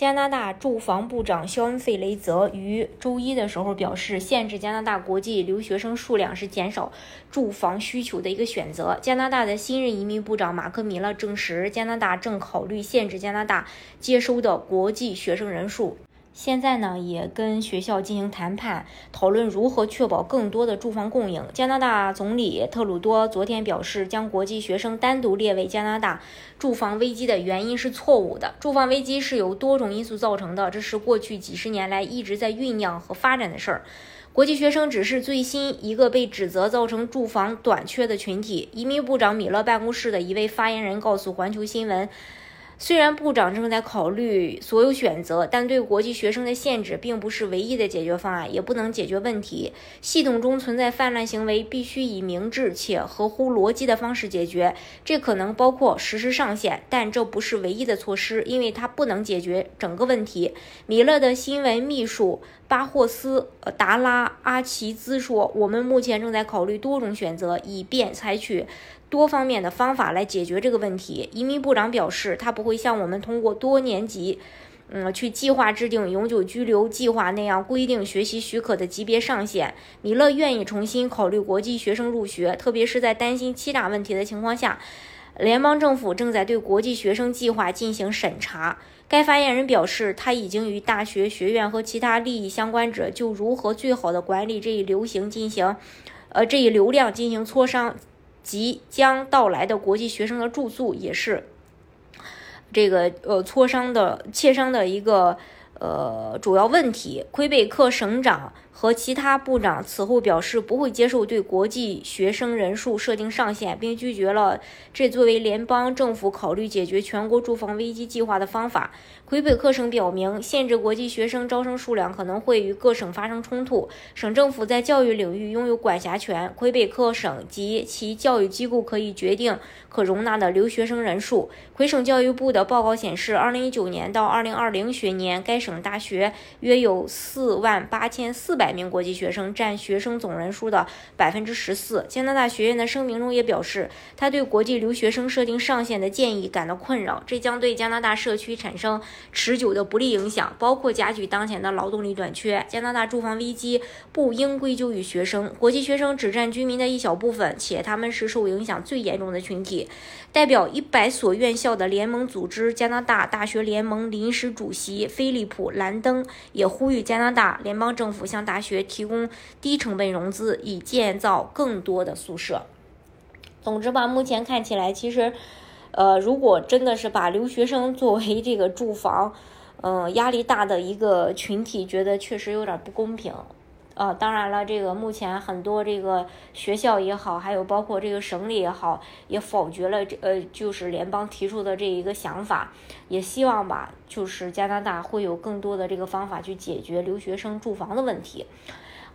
加拿大住房部长肖恩·费雷泽于周一的时候表示，限制加拿大国际留学生数量是减少住房需求的一个选择。加拿大的新任移民部长马克·米勒证实，加拿大正考虑限制加拿大接收的国际学生人数。现在呢，也跟学校进行谈判，讨论如何确保更多的住房供应。加拿大总理特鲁多昨天表示，将国际学生单独列为加拿大住房危机的原因是错误的。住房危机是由多种因素造成的，这是过去几十年来一直在酝酿和发展的事儿。国际学生只是最新一个被指责造成住房短缺的群体。移民部长米勒办公室的一位发言人告诉环球新闻。虽然部长正在考虑所有选择，但对国际学生的限制并不是唯一的解决方案，也不能解决问题。系统中存在泛滥行为，必须以明智且合乎逻辑的方式解决。这可能包括实施上限，但这不是唯一的措施，因为它不能解决整个问题。米勒的新闻秘书巴霍斯·达拉阿奇兹说：“我们目前正在考虑多种选择，以便采取。”多方面的方法来解决这个问题。移民部长表示，他不会像我们通过多年级，嗯，去计划制定永久居留计划那样规定学习许可的级别上限。米勒愿意重新考虑国际学生入学，特别是在担心欺诈问题的情况下。联邦政府正在对国际学生计划进行审查。该发言人表示，他已经与大学学院和其他利益相关者就如何最好的管理这一流行进行，呃，这一流量进行磋商。即将到来的国际学生的住宿也是这个呃磋商的切商的一个呃主要问题。魁北克省长。和其他部长此后表示不会接受对国际学生人数设定上限，并拒绝了这作为联邦政府考虑解决全国住房危机计划的方法。魁北克省表明，限制国际学生招生数量可能会与各省发生冲突。省政府在教育领域拥有管辖权，魁北克省及其教育机构可以决定可容纳的留学生人数。魁省教育部的报告显示，2019年到2020学年，该省大学约有4万8千4百。百名国际学生占学生总人数的百分之十四。加拿大学院的声明中也表示，他对国际留学生设定上限的建议感到困扰，这将对加拿大社区产生持久的不利影响，包括加剧当前的劳动力短缺。加拿大住房危机不应归咎于学生，国际学生只占居民的一小部分，且他们是受影响最严重的群体。代表一百所院校的联盟组织加拿大大学联盟临时主席菲利普·兰登也呼吁加拿大联邦政府向大大学提供低成本融资，以建造更多的宿舍。总之吧，目前看起来，其实，呃，如果真的是把留学生作为这个住房，嗯，压力大的一个群体，觉得确实有点不公平。呃，当然了，这个目前很多这个学校也好，还有包括这个省里也好，也否决了这呃，就是联邦提出的这一个想法，也希望吧，就是加拿大会有更多的这个方法去解决留学生住房的问题。